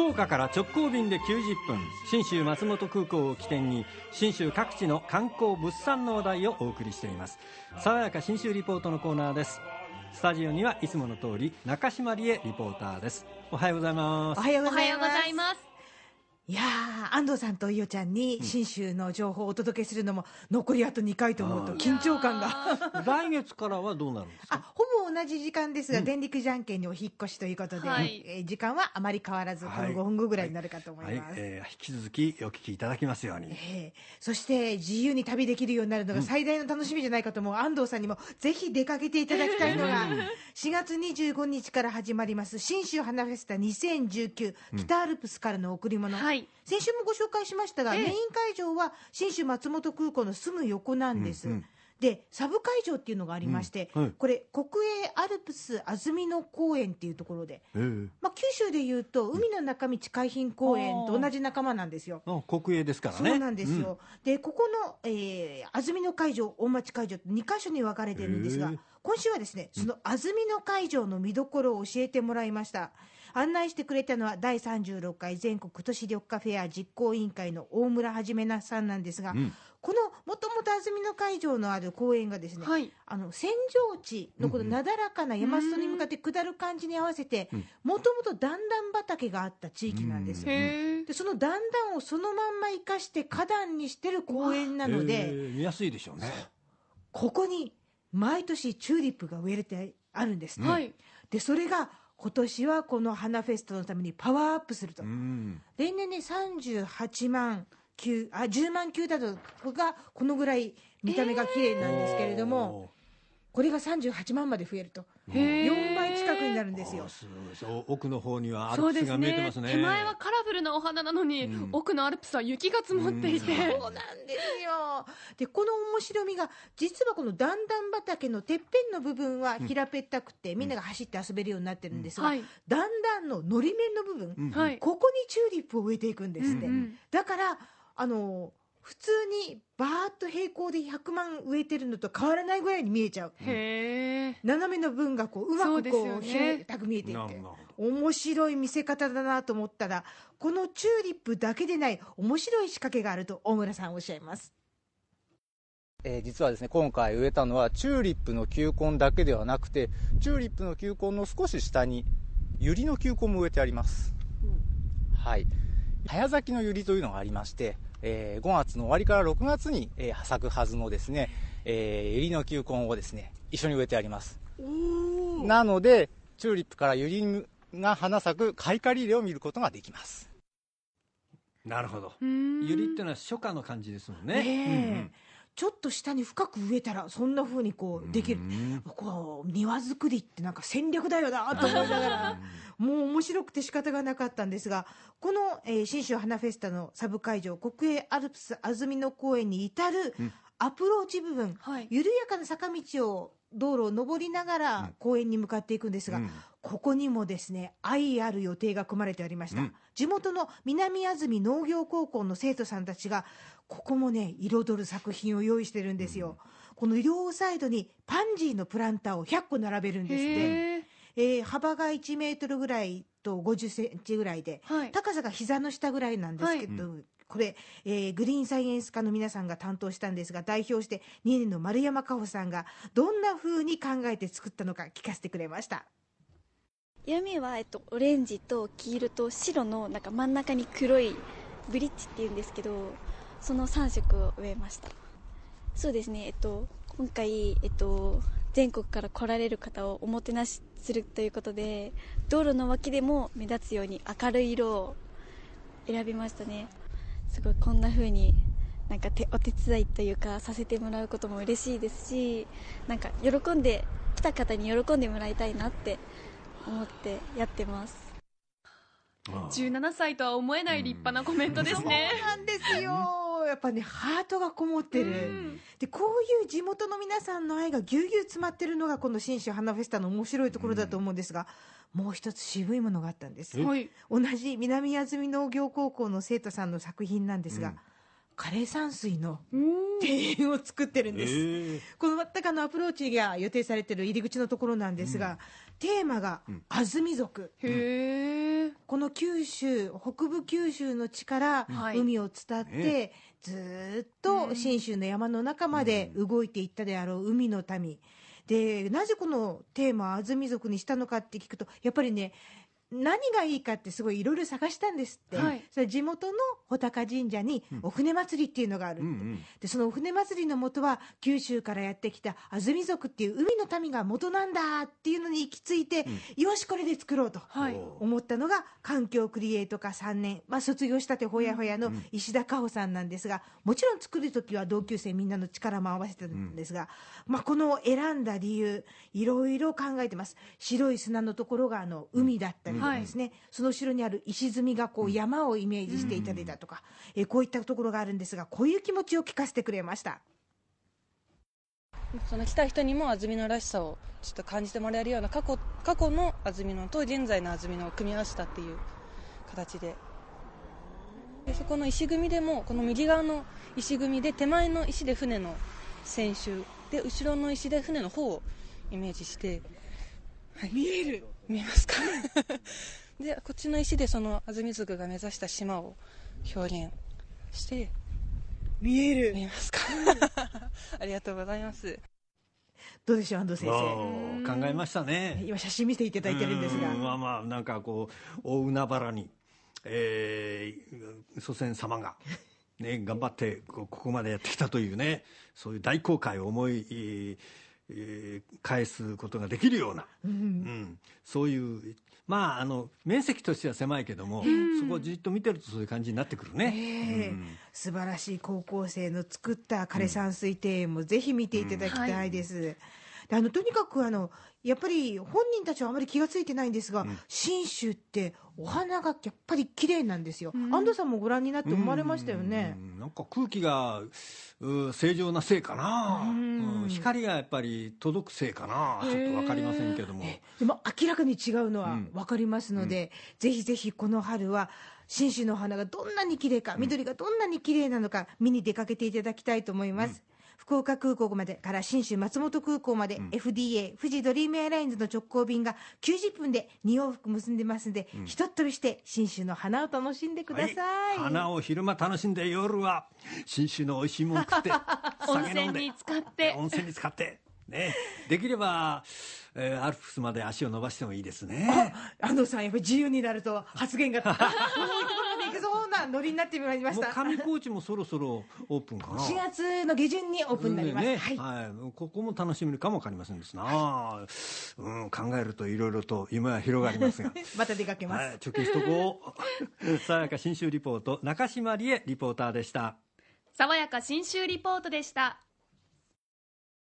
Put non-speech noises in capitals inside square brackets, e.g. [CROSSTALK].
福岡から直行便で90分信州松本空港を起点に信州各地の観光物産の話題をお送りしています。爽やか信州リポートのコーナーです。スタジオにはいつもの通り中島理恵リポーターです。おはようございます。おはようございます。ざいます。いやー安藤さんと伊代ちゃんに信州の情報をお届けするのも残りあと2回と思うと緊張感が。[LAUGHS] 来月からはどうなるんですあか？ほぼ同じ時間ですが、電力じゃんけんにお引っ越しということで、はい。えー時間はあまり変わらずこのはい5分後ぐらいになるかと思はい。い。ます、えー引き続きお聞きいただきますように。えーそして自由に旅できるようになるのが最大の楽しみじゃないかと思う安藤さんにもぜひ出かけていただきたいのが4月25日から始まります信州花フェスタ2019北アルプスからの贈り物、はい。先週もご紹介しましたが、ええ。メイン会場は信州松本空港のすぐ横なんです、うんうんでサブ会場っていうのがありまして、うんはい。これ国営アルプス安曇野公園っていうところで、え。ーまあ、九州でいうと海の中道海浜公園と同じ仲間なんですよ。あ国営ですからね。そうなんですよ、でここの、えー安曇野会場、大町会場と2か所に分かれてるんですがへー、今週はですねその安曇野会場の見どころを教えてもらいました。案内してくれたのは第36回全国都市緑化フェア実行委員会の大村はじめなさんなんですが、うんこのもともと安曇野会場のある公園がですね、はい。あの扇状地のこのなだらかな山裾に向かって下る感じに合わせてうん。もともと段々畑があった地域なんですよ。でその段々をそのまんま生かして花壇にしてる公園なので、えー。見やすいでしょうね。ここに毎年チューリップが植えれてあるんですね、はい。でそれが今年はこの花フェストのためにパワーアップすると、うん。例年ね38万球あ10万球だとがこのぐらい見た目が綺麗なんですけれども、これが38万まで増えると。へえ。4倍近くになるんですよ。す奥の方にはアルそうですプスが見えてまねすね。手前はカラフルなお花なのに、うん。奥のアルプスは雪が積もっていて、う [LAUGHS] んそうなんですよ。で、この面白みが、実はこの段々畑のてっぺんの部分は平べったくて、みんなが走って遊べるようになってるんですが、はい。段々ののり面の部分。ここにチューリップを植えていくんですって。うんうん。だから、あの、普通にバーッと平行で100万植えてるのと変わらないぐらいに見えちゃう。へえ。斜めの分がこううまくこう平たく見えていて。面白い見せ方だなと思ったらこのチューリップだけでない面白い仕掛けがあると大村さんおっしゃいます。えー実はですね今回植えたのはチューリップの球根だけではなくてチューリップの球根の少し下にユリの球根も植えてあります、はい。早咲きのユリというのがありまして、えー5月の終わりから6月に、えー咲くはずのですね、えーユリの球根をですね一緒に植えてあります。なのでチューリップからユリが花咲く開花リレーを見ることができます。なるほど。うーん。ユリってのは初夏の感じですもんね。ねえちょっと下に深く植えたらそんな風にこうん。うできる。うんこう庭作りってなんか戦略だよなと思いながらもう面白くて仕方がなかったんですがこの、えー信州花フェスタのサブ会場国営アルプス安曇野公園に至るうん。アプローチ部分、はい。緩やかな坂道を道路を登りながうん。ら公園に向かっていくんですが、うんここにもですね愛ある予定が組まれてありました、うん。地元の南安住農業高校の生徒さんたちがここもね彩る作品を用意してるんですよ、この両サイドにパンジーのプランターを100個並べるんですって、へえ。えー幅が1メートルぐらいと50センチぐらいではい。高さが膝の下ぐらいなんですけど、これ、えーグリーンサイエンス科の皆さんが担当したんですが代表して2年の丸山加穂さんがどんな風に考えて作ったのか聞かせてくれました色味は、えっと、オレンジと黄色と白のなんか真ん中に黒いブリッジっていうんですけどその3色を植えました。そうですね。えっと今回、えっと、全国から来られる方をおもてなしするということで道路の脇でも目立つように明るい色を選びましたね。すごいこんな風になんかてお手伝いというかさせてもらうことも嬉しいですしなんか喜んで来た方に喜んでもらいたいなって思ってやってます。ああ。17歳とは思えない立派なコメントですね。そうなんですよ。やっぱねハートがこもってる、うん。でこういう地元の皆さんの愛がぎゅうぎゅう詰まってるのがこの信州花フェスタの面白いところだと思うんですが、もう一つ渋いものがあったんです。えはい。同じ南安住農業高校の生徒さんの作品なんですが、うん枯山水のうん。庭園を作ってるんです、ええ。この全くあのアプローチが予定されている入り口のところなんですが、テーマが安住族、へえ。この九州北部九州の地からはい。海を伝って、ねずーっと信州の山の中まで動いていったであろう海の民。でなぜこのテーマを安住族にしたのかって聞くとやっぱりね何がいいかってすごいいろいろ探したんですって、はい。それ地元の穂高神社にお船祭りっていうのがあるって、うんうん。でそのお船祭りの元は九州からやってきた安住族っていう海の民が元なんだっていうのに行き着いて、よしこれで作ろうとはい。思ったのが環境クリエイト科3年、まあ、卒業したてほやほやの石田加穂さんなんですがもちろん作る時は同級生みんなの力も合わせてるんですが、まあ、この選んだ理由いろいろ考えてます。白い砂のところがあの海だったりですね、その後ろにある石積みがこう山をイメージしていたりだとか、えーこういったところがあるんですがこういう気持ちを聞かせてくれました。その来た人にも安曇野らしさをちょっと感じてもらえるような過去過去の安曇野と現在の安曇野を組み合わせたっていう形で。でそこの石組みでもこの右側の石組みで手前の石で船の船首で後ろの石で船の方をイメージして、はい、見える見えますか？[LAUGHS] でこっちの石でその安住族が目指した島を表現して見える。見えますか？[LAUGHS] ありがとうございます。どうでしょう安藤先生。考えましたね。今写真見せていただいてるんですが。うんまあまあなんかこう大海原に、えー、祖先様が、ね、頑張ってこここまでやってきたというねそういう大航海を思い、えーえー返すことができるような、うん。そういうまああの面積としては狭いけども、そこをじっと見てるとそういう感じになってくるね。ええ素晴らしい高校生の作った枯山水庭園もぜひ見ていただきたいです。であのとにかくあのやっぱり本人たちはあまり気が付いてないんですが、信州ってお花がやっぱり綺麗なんですよ、安藤さんもご覧になって思われましたよね。う。ん。なんか空気がう正常なせいかな、うん。光がやっぱり届くせいかな。ちょっと分かりませんけども。でも明らかに違うのは分かりますので、ぜひぜひこの春は信州の花がどんなに綺麗か緑がどんなに綺麗なのか見に出かけていただきたいと思います、福岡空港までから信州松本空港まで FDA 富士ドリームエアラインズの直行便が90分で2往復結んでますんで、ひとっ飛びして信州の花を楽しんでください、花を昼間楽しんで夜は信州の美味しいもん食って [LAUGHS] 温泉に使って。温泉に使って。ね。できれば、えーアルプスまで足を伸ばしてもいいですね。安藤さんやっぱり自由になると発言が [LAUGHS] なノリになってまいりましもうた上高地もそろそろオープンかな。4月の下旬にオープンになります、ね。はい。はい、ここも楽しめるかもわかりませんですな、うん、考えるといろいろと夢は広がりますが。[LAUGHS] また出かけます、はい、貯金しとこう。[LAUGHS] さやか新州リポート中島理恵リポーターでした。爽やか新州リポートでした